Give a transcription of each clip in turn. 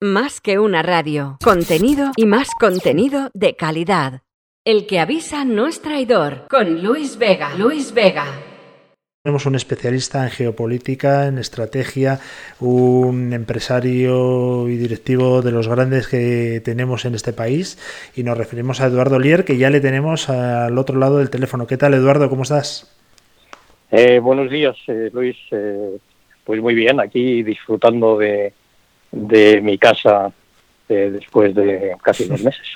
Más que una radio. Contenido y más contenido de calidad. El que avisa no es traidor. Con Luis Vega. Luis Vega. Tenemos un especialista en geopolítica, en estrategia, un empresario y directivo de los grandes que tenemos en este país y nos referimos a Eduardo Lier, que ya le tenemos al otro lado del teléfono. ¿Qué tal, Eduardo? ¿Cómo estás? Eh, buenos días, eh, Luis. Eh, pues muy bien, aquí disfrutando de, de mi casa eh, después de casi dos meses.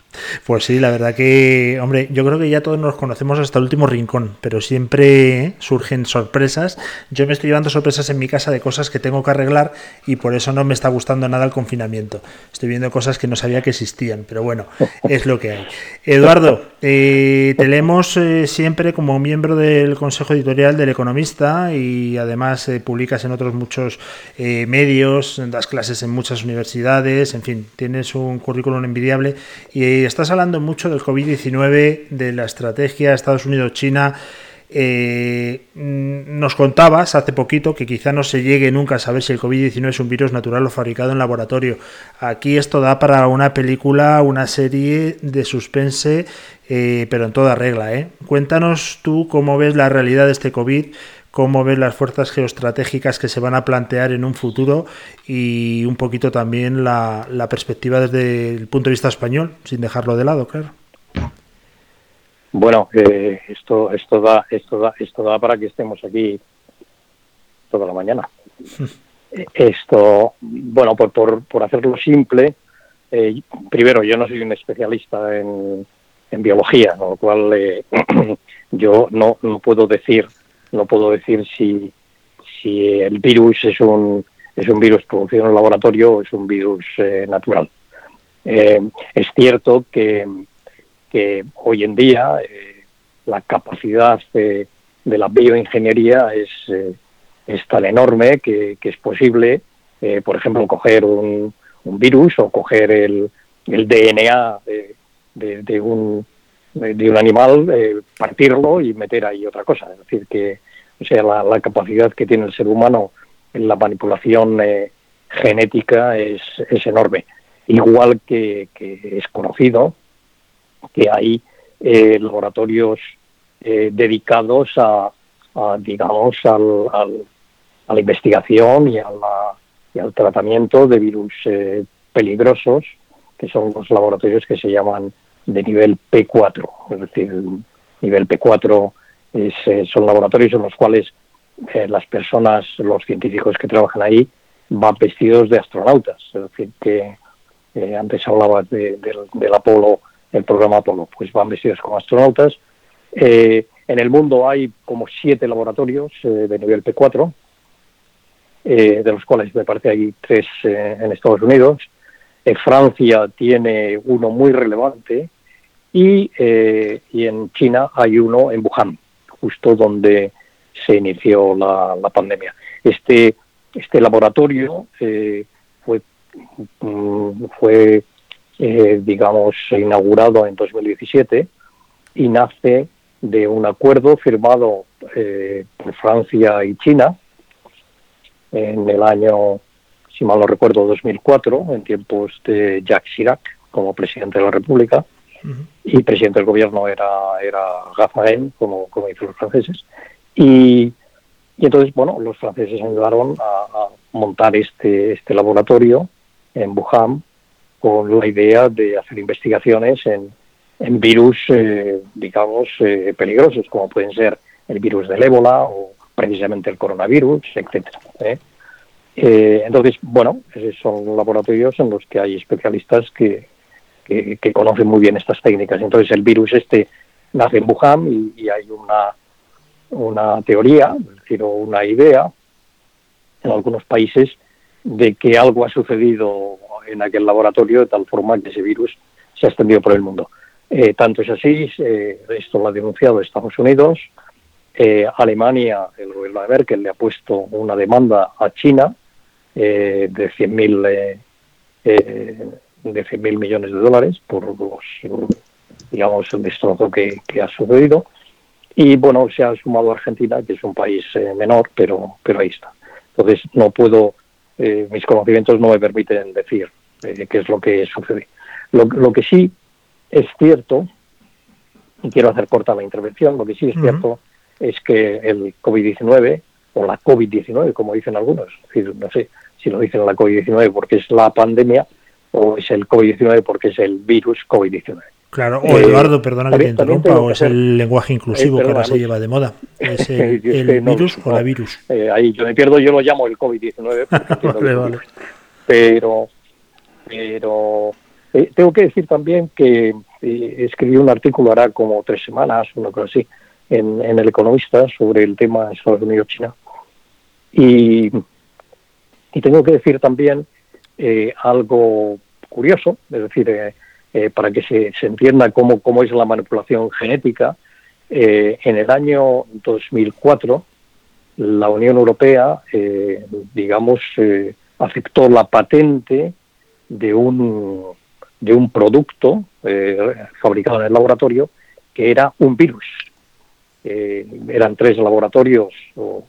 Pues sí, la verdad que, hombre, yo creo que ya todos nos conocemos hasta el último rincón, pero siempre surgen sorpresas. Yo me estoy llevando sorpresas en mi casa de cosas que tengo que arreglar y por eso no me está gustando nada el confinamiento. Estoy viendo cosas que no sabía que existían, pero bueno, es lo que hay. Eduardo, eh, te leemos eh, siempre como miembro del Consejo Editorial del Economista y además publicas en otros muchos medios, das clases en muchas universidades, en fin, tienes es un currículum envidiable y estás hablando mucho del COVID-19, de la estrategia Estados Unidos-China. Eh, mm, nos contabas hace poquito que quizá no se llegue nunca a saber si el COVID-19 es un virus natural o fabricado en laboratorio. Aquí esto da para una película, una serie de suspense, eh, pero en toda regla. ¿eh? Cuéntanos tú cómo ves la realidad de este COVID, cómo ves las fuerzas geoestratégicas que se van a plantear en un futuro y un poquito también la, perspectiva desde el punto de vista español, sin dejarlo de lado, claro. Bueno, eh, esto esto da esto da esto da para que estemos aquí toda la mañana. esto, bueno, por, por, por hacerlo simple, eh, primero yo no soy un especialista en, en biología, con lo cual eh, yo no, no puedo decir no puedo decir si, el virus es un, es un virus producido en el laboratorio o es un virus eh, natural. Eh, es cierto que, que, hoy en día eh, la capacidad de, la bioingeniería es, es tan enorme que, es posible, por ejemplo, coger un, un, virus o coger el, el DNA de, de un, de un animal, eh, partirlo y meter ahí otra cosa. Es decir, que o sea, la, capacidad que tiene el ser humano en la manipulación eh, genética es, es, enorme. Igual que, es conocido que hay eh, laboratorios dedicados a, digamos, al, a la investigación y, a la, y al tratamiento de virus peligrosos, que son los laboratorios que se llaman de nivel P4, es decir, nivel P4 es, eh, son laboratorios en los cuales eh, las personas, los científicos que trabajan ahí, van vestidos de astronautas, es decir, que eh, antes hablaba de, del Apolo, el programa Apolo, pues van vestidos como astronautas. en el mundo hay como siete laboratorios de nivel P4, de los cuales me parece hay tres en Estados Unidos, en Francia tiene uno muy relevante y, eh, y, en China hay uno en Wuhan, justo donde se inició la, pandemia. Este, este laboratorio eh, fue, mm, fue eh, digamos, inaugurado en 2017 y nace de un acuerdo firmado por Francia y China en el año si mal no recuerdo, 2004, en tiempos de Jacques Chirac como presidente de la República, y presidente del gobierno era, era Raffarin, como, como dicen los franceses. Y, y entonces, bueno, los franceses ayudaron a, montar este, este laboratorio en Wuhan con la idea de hacer investigaciones en, en virus, eh, digamos, eh, peligrosos, como pueden ser el virus del ébola o precisamente el coronavirus, etcétera. ¿eh? Eh, entonces, bueno, son laboratorios en los que hay especialistas que, conocen muy bien estas técnicas. Entonces, el virus este nace en Wuhan y, hay una, una teoría, es decir, una idea en algunos países de que algo ha sucedido en aquel laboratorio de tal forma que ese virus se ha extendido por el mundo. Eh, tanto es así, eh, esto lo ha denunciado Estados Unidos, Alemania, el gobierno de Merkel le ha puesto una demanda a China eh, de 100.000 eh, eh, de 100.000 millones de dólares por los, digamos, el destrozo que, ha sucedido. Y bueno, se ha sumado Argentina, que es un país eh, menor, pero, pero ahí está. Entonces, no puedo, mis conocimientos no me permiten decir eh, qué es lo que sucede. Lo, que sí es cierto, y quiero hacer corta la intervención, lo que sí es cierto es que el COVID-19, o la COVID-19, como dicen algunos, es decir, no sé si lo dicen la COVID-19 porque es la pandemia o es el COVID-19 porque es el virus COVID-19. Claro, o eh, Eduardo, perdona que te interrumpa, o es el lenguaje inclusivo que ahora se lleva de moda. ¿Es el, virus o la virus? Eh, ahí yo me pierdo, yo lo llamo el COVID-19. Pero, pero eh, tengo que decir también que escribí un artículo hará como tres semanas, una cosa así, en, El Economista sobre el tema Estados Unidos-China. Y, y tengo que decir también algo curioso, es decir, eh, para que se, entienda cómo, cómo, es la manipulación genética, eh, en el año 2004 la Unión Europea, eh, digamos, aceptó la patente de un, de un producto fabricado en el laboratorio que era un virus. eran tres laboratorios o,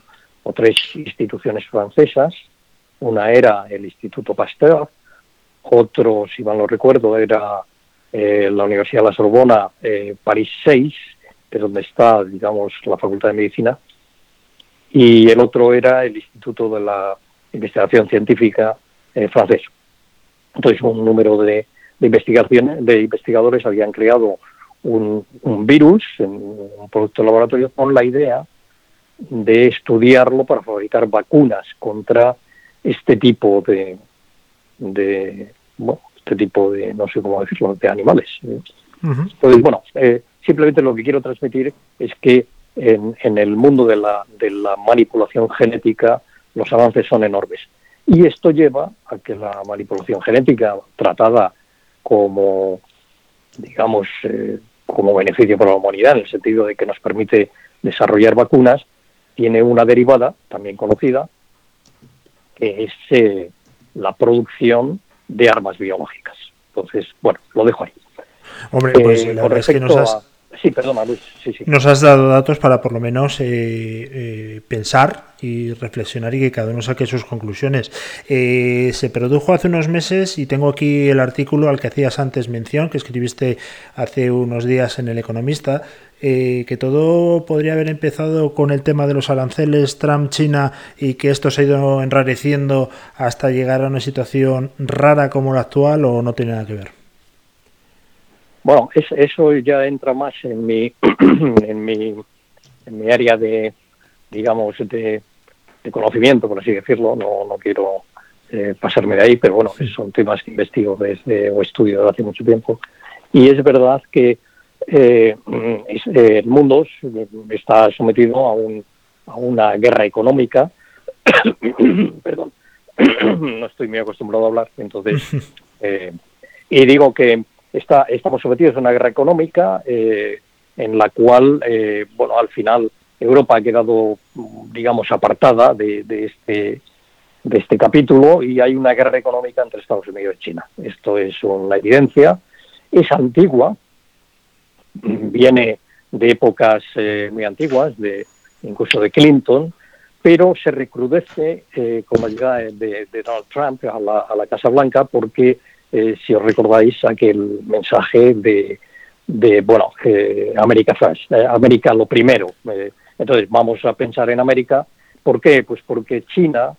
o tres instituciones francesas. Una era el Instituto Pasteur, otro, si mal no recuerdo, era eh, la Universidad de la Sorbona, eh, París 6, que donde está, digamos, la Facultad de Medicina, y el otro era el Instituto de la Investigación Científica eh, francés. Entonces, un número de, investigaciones, de investigadores habían creado un, virus, un producto de laboratorio, con la idea de estudiarlo para fabricar vacunas contra este tipo de, de este tipo de, no sé cómo decirlo, de animales. Entonces, bueno, eh, simplemente lo que quiero transmitir es que en, en, el mundo de la, de la manipulación genética los avances son enormes. Y esto lleva a que la manipulación genética, tratada como, digamos, eh, como beneficio para la humanidad, en el sentido de que nos permite desarrollar vacunas, tiene una derivada, también conocida, que es eh, la producción de armas biológicas. Entonces, bueno, lo dejo ahí. Hombre, pues eh, la verdad es que nos has, sí, perdona, nos has dado datos para por lo menos eh, eh, pensar y reflexionar y que cada uno saque sus conclusiones. se produjo hace unos meses y tengo aquí el artículo al que hacías antes mención, que escribiste hace unos días en El Economista, eh, que todo podría haber empezado con el tema de los aranceles Trump-China y que esto se ha ido enrareciendo hasta llegar a una situación rara como la actual o no tiene nada que ver? Bueno, eso ya entra más en mi, en mi, en mi área de, digamos, de, conocimiento, por así decirlo. No, no quiero eh, pasarme de ahí, pero bueno, son temas que investigo desde o estudio desde hace mucho tiempo. Y es verdad que eh, eh, el mundo está sometido a, un, a una guerra económica. Perdón, no estoy muy acostumbrado a hablar, entonces. Eh, y digo que está, estamos sometidos a una guerra económica eh, en la cual, bueno, al final Europa ha quedado, digamos, apartada de, de, este de este capítulo y hay una guerra económica entre Estados Unidos y China. Esto es una evidencia, es antigua, viene de épocas eh, muy antiguas, de incluso de Clinton, pero se recrudece eh, con la llegada de, Donald Trump a la, Casa Blanca porque, eh, si os recordáis, aquel mensaje de, de bueno, América First, América lo primero. entonces, vamos a pensar en América. ¿Por qué? Pues porque China,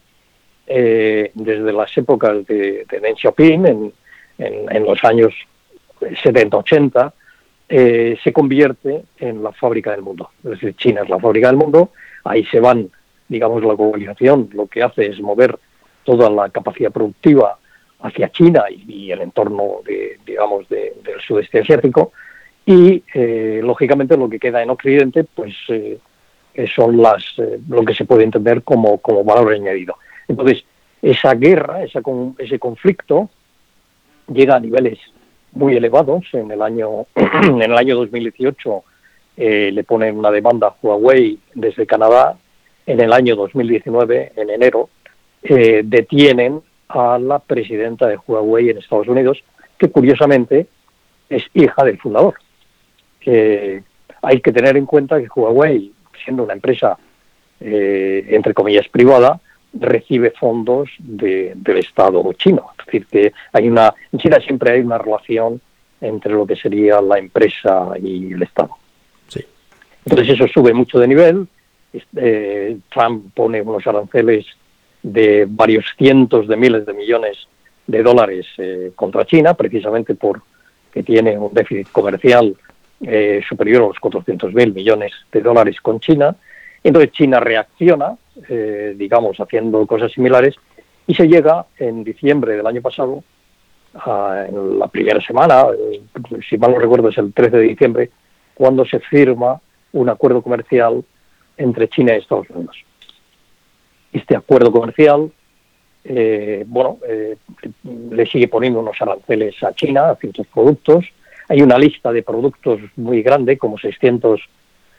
desde las épocas de, Deng Xiaoping, en, en, los años 70-80, eh, se convierte en la fábrica del mundo. Es decir, China es la fábrica del mundo, ahí se van, digamos, la globalización, lo que hace es mover toda la capacidad productiva hacia China y, el entorno, de, digamos, del sudeste asiático, y eh, lógicamente lo que queda en Occidente, pues eh, son las lo que se puede entender como, como valor añadido. Entonces, esa guerra, esa, ese conflicto, llega a niveles muy elevados. En el año, en el año 2018 eh, le ponen una demanda a Huawei desde Canadá. En el año 2019, en enero, eh, detienen a la presidenta de Huawei en Estados Unidos, que curiosamente es hija del fundador. hay que tener en cuenta que Huawei, siendo una empresa, eh, entre comillas, privada, recibe fondos del Estado chino. Es decir, que hay una, en China siempre hay una relación entre lo que sería la empresa y el Estado. Entonces eso sube mucho de nivel. Eh, Trump pone unos aranceles de varios cientos de miles de millones de dólares eh, contra China, precisamente porque tiene un déficit comercial eh, superior a los 400 mil millones de dólares con China. Entonces China reacciona, eh, digamos, haciendo cosas similares y se llega en diciembre del año pasado, en la primera semana, si mal no recuerdo es el 13 de diciembre, cuando se firma un acuerdo comercial entre China y Estados Unidos. Este acuerdo comercial eh, bueno, eh, le sigue poniendo unos aranceles a China, a ciertos productos. Hay una lista de productos muy grande, como 600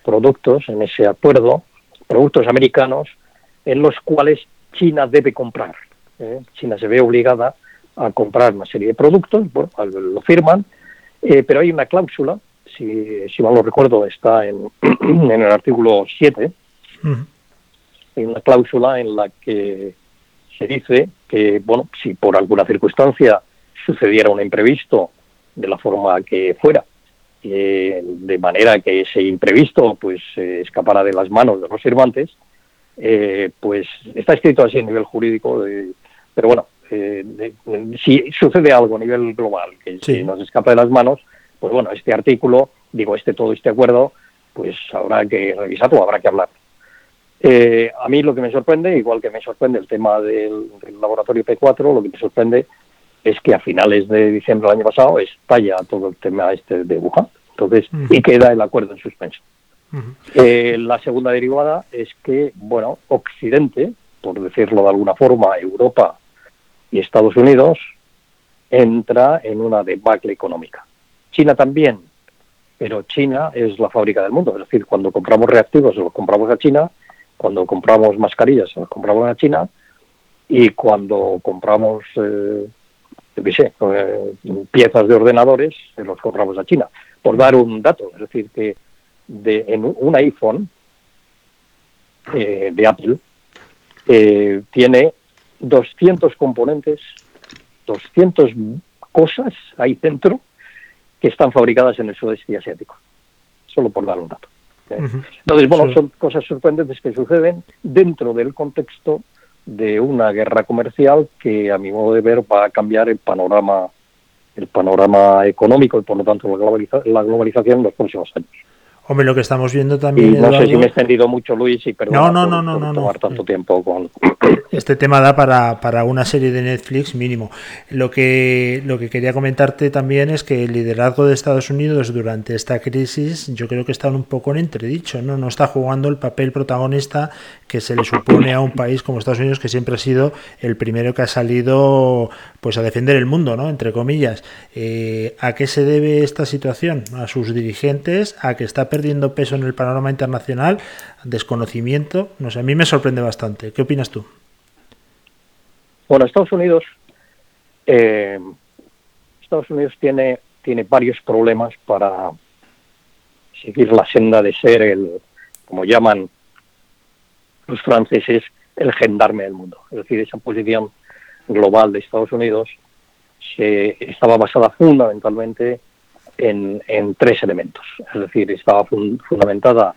productos en ese acuerdo, productos americanos, en los cuales China debe comprar. ¿eh? China se ve obligada a comprar una serie de productos, bueno, lo firman, pero hay una cláusula, si, si mal lo recuerdo, está en, en el artículo 7, hay una cláusula en la que se dice que, bueno, si por alguna circunstancia sucediera un imprevisto de la forma que fuera, eh, de manera que ese imprevisto pues eh, escapara de las manos de los firmantes, eh, pues está escrito así a nivel jurídico, pero bueno, si sucede algo a nivel global que nos escapa de las manos, pues bueno, este artículo, digo, este todo este acuerdo, pues habrá que revisarlo, habrá que hablar. Eh, a mí lo que me sorprende, igual que me sorprende el tema del, laboratorio P4, lo que me sorprende es que a finales de diciembre del año pasado estalla todo el tema este de Wuhan. Entonces, y queda el acuerdo en suspenso. Eh, la segunda derivada es que, bueno, Occidente, por decirlo de alguna forma, Europa y Estados Unidos, entra en una debacle económica. China también, pero China es la fábrica del mundo. Es decir, cuando compramos reactivos los compramos a China cuando compramos mascarillas, las compramos a China y cuando compramos, eh, eh, piezas de ordenadores, se los compramos a China. Por dar un dato, es decir, que de, en un iPhone eh, de Apple tiene 200 componentes, 200 cosas ahí dentro que están fabricadas en el sudeste asiático. Solo por dar un dato. Entonces, bueno, son cosas sorprendentes que suceden dentro del contexto de una guerra comercial que, a mi modo de ver, va a cambiar el panorama el panorama económico y, por lo tanto, la globalización en los próximos años. Hombre, lo que estamos viendo también. no sé si me he extendido mucho, Luis, y perdón no, no, no, no, no, tomar tanto tiempo con. Este tema da para, para, una serie de Netflix mínimo. Lo que, lo que quería comentarte también es que el liderazgo de Estados Unidos durante esta crisis, yo creo que está un poco en entredicho, ¿no? No está jugando el papel protagonista que se le supone a un país como Estados Unidos, que siempre ha sido el primero que ha salido pues a defender el mundo, ¿no? Entre comillas. Eh, ¿A qué se debe esta situación? A sus dirigentes, a que está perdiendo peso en el panorama internacional, desconocimiento, no sé, a mí me sorprende bastante. ¿Qué opinas tú? Bueno, Estados Unidos, eh, Estados Unidos tiene, tiene varios problemas para seguir la senda de ser el, como llaman los franceses, el gendarme del mundo. Es decir, esa posición global de Estados Unidos se, estaba basada fundamentalmente en, tres elementos. Es decir, estaba fundamentada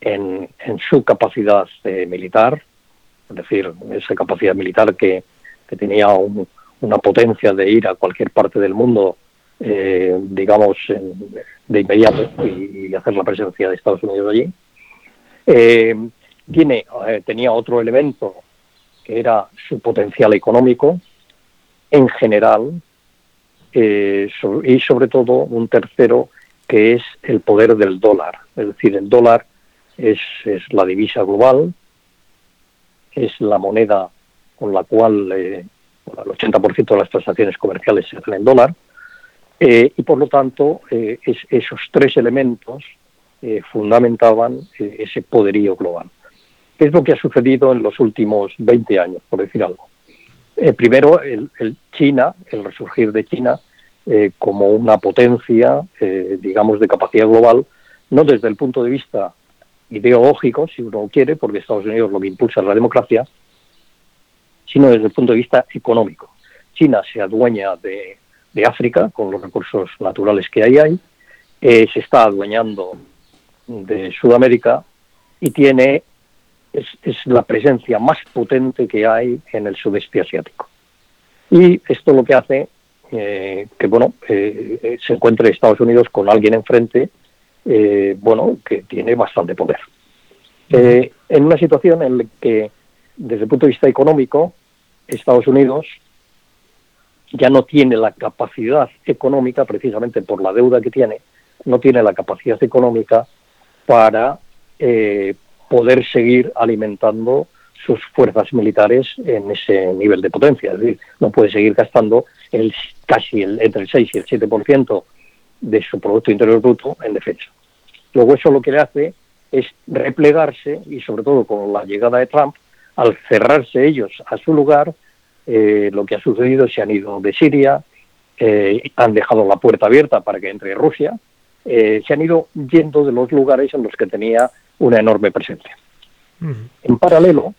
en, su capacidad eh, militar, es decir, esa capacidad militar que, tenía una potencia de ir a cualquier parte del mundo, eh, digamos, de inmediato y, hacer la presencia de Estados Unidos allí. Eh, tiene, tenía otro elemento que era su potencial económico en general, eh, y sobre todo un tercero que es el poder del dólar. Es decir, el dólar es, la divisa global, es la moneda con la cual eh, el 80% de las transacciones comerciales se hacen en dólar, eh, y por lo tanto esos tres elementos fundamentaban ese poderío global. ¿Qué es lo que ha sucedido en los últimos 20 años, por decir algo? Eh, primero, el, China, el resurgir de China eh, como una potencia, eh, digamos, de capacidad global, no desde el punto de vista ideológico, si uno quiere, porque Estados Unidos lo que impulsa es la democracia, sino desde el punto de vista económico. China se adueña de, África con los recursos naturales que hay ahí, eh, se está adueñando de Sudamérica y tiene es, la presencia más potente que hay en el sudeste asiático. Y esto lo que hace eh, que bueno eh, se encuentre Estados Unidos con alguien enfrente bueno que tiene bastante poder. en una situación en la que desde el punto de vista económico Estados Unidos ya no tiene la capacidad económica, precisamente por la deuda que tiene, no tiene la capacidad económica para eh, poder seguir alimentando sus fuerzas militares en ese nivel de potencia. Es decir, no puede seguir gastando el, casi el, entre el 6 y el 7% de su Producto Interior Bruto en defensa. Luego eso lo que le hace es replegarse y sobre todo con la llegada de Trump, al cerrarse ellos a su lugar, eh, lo que ha sucedido es se han ido de Siria, eh, han dejado la puerta abierta para que entre Rusia, eh, se han ido yendo de los lugares en los que tenía una enorme presencia. En paralelo,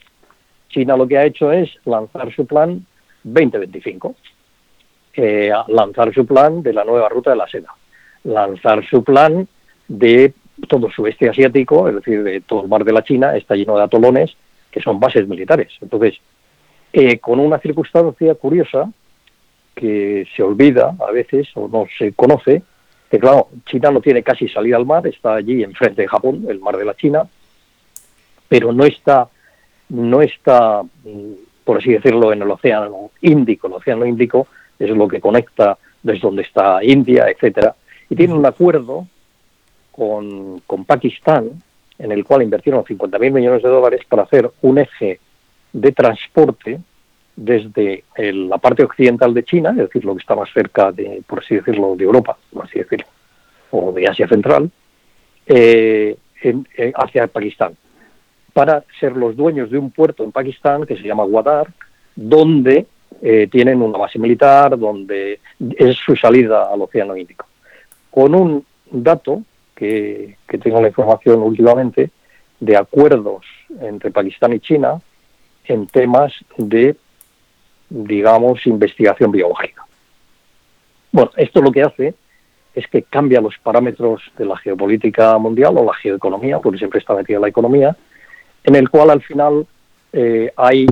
China lo que ha hecho es lanzar su plan 2025, lanzar su plan de la nueva ruta de la seda, lanzar su plan de todo sudeste asiático, es decir, de todo el mar de la China, está lleno de atolones que son bases militares. Entonces, eh, con una circunstancia curiosa que se olvida a veces o no se conoce, que claro, China no tiene casi salida al mar, está allí enfrente de Japón, el mar de la China, pero no está, no está, mm, por así decirlo, en el océano Índico. El océano Índico es lo que conecta desde donde está India, etcétera, y tiene un acuerdo con, con Pakistán en el cual invirtieron 50.000 millones de dólares para hacer un eje de transporte desde la parte occidental de China, es decir, lo que está más cerca de, por así decirlo, de Europa, por así decirlo, o de Asia Central, eh, eh, hacia Pakistán, para ser los dueños de un puerto en Pakistán que se llama Guadar, donde eh, tienen una base militar, donde es su salida al Océano Índico. Con un dato que tengo la información últimamente de acuerdos entre Pakistán y China en temas de, digamos, investigación biológica. Bueno, esto lo que hace es que cambia los parámetros de la geopolítica mundial o la geoeconomía, porque siempre está metida la economía, en el cual al final eh, hay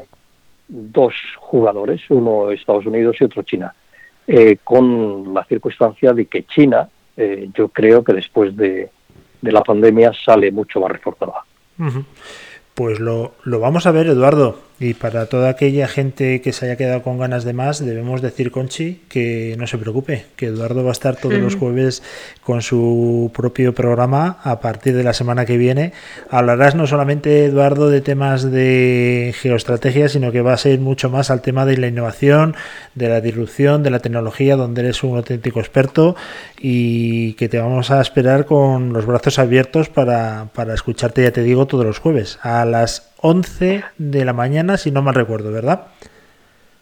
dos jugadores, uno Estados Unidos y otro China, eh, con la circunstancia de que China eh, yo creo que después de, la pandemia sale mucho más reforzada. Pues lo, lo, vamos a ver, Eduardo. Y para toda aquella gente que se haya quedado con ganas de más, debemos decir, Conchi, que no se preocupe, que Eduardo va a estar todos los jueves con su propio programa a partir de la semana que viene. Hablarás no solamente, Eduardo, de temas de geoestrategia, sino que va a ser mucho más al tema de la innovación, de la disrupción, de la tecnología, donde eres un auténtico experto y que te vamos a esperar con los brazos abiertos para, para escucharte, ya te digo, todos los jueves a las 11 de la mañana, si no mal recuerdo, ¿verdad?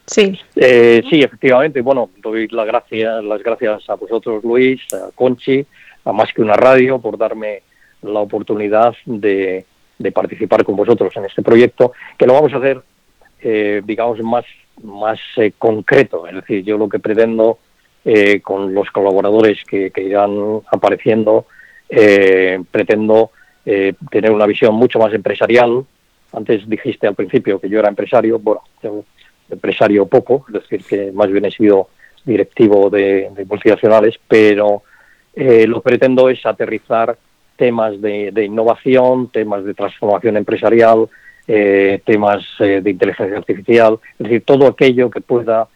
Sí. Eh, sí, efectivamente. Bueno, doy las gracias, las gracias a vosotros, Luis, a Conchi, a Más que una radio, por darme la oportunidad de, participar con vosotros en este proyecto, que lo vamos a hacer, eh, digamos, más, más eh, concreto. Es decir, yo lo que pretendo con los colaboradores que, que irán apareciendo, pretendo tener una visión mucho más empresarial, antes dijiste al principio que yo era empresario, bueno, yo empresario poco, es decir, que más bien he sido directivo de, multinacionales, pero eh, lo que pretendo es aterrizar temas de, innovación, temas de transformación empresarial, eh, temas eh, de inteligencia artificial, es decir, todo aquello que pueda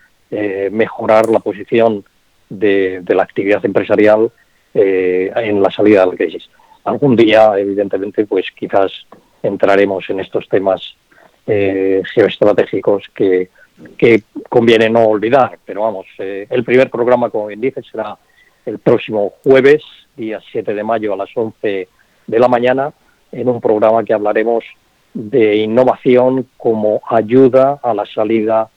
mejorar la posición de, de la actividad empresarial en la salida de la crisis. Algún día, evidentemente, pues quizás entraremos en estos temas eh, geoestratégicos que, conviene no olvidar. Pero vamos, eh, el primer programa, como bien dice, será el próximo jueves, día 7 de mayo a las 11 de la mañana, en un programa que hablaremos de innovación como ayuda a la salida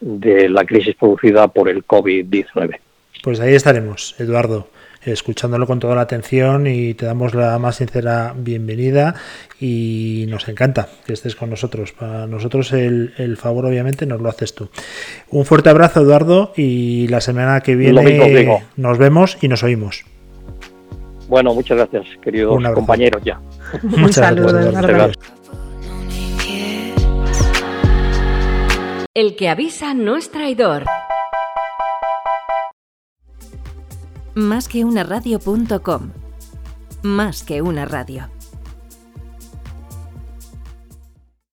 de la crisis producida por el COVID-19. Pues ahí estaremos, Eduardo. Escuchándolo con toda la atención y te damos la más sincera bienvenida y nos encanta que estés con nosotros. Para nosotros el, el favor obviamente nos lo haces tú. Un fuerte abrazo Eduardo y la semana que viene nos vemos y nos oímos. Bueno, muchas gracias, queridos compañeros ya. Un saludo, Eduardo. El que avisa no es traidor. Más que. Más que una radio.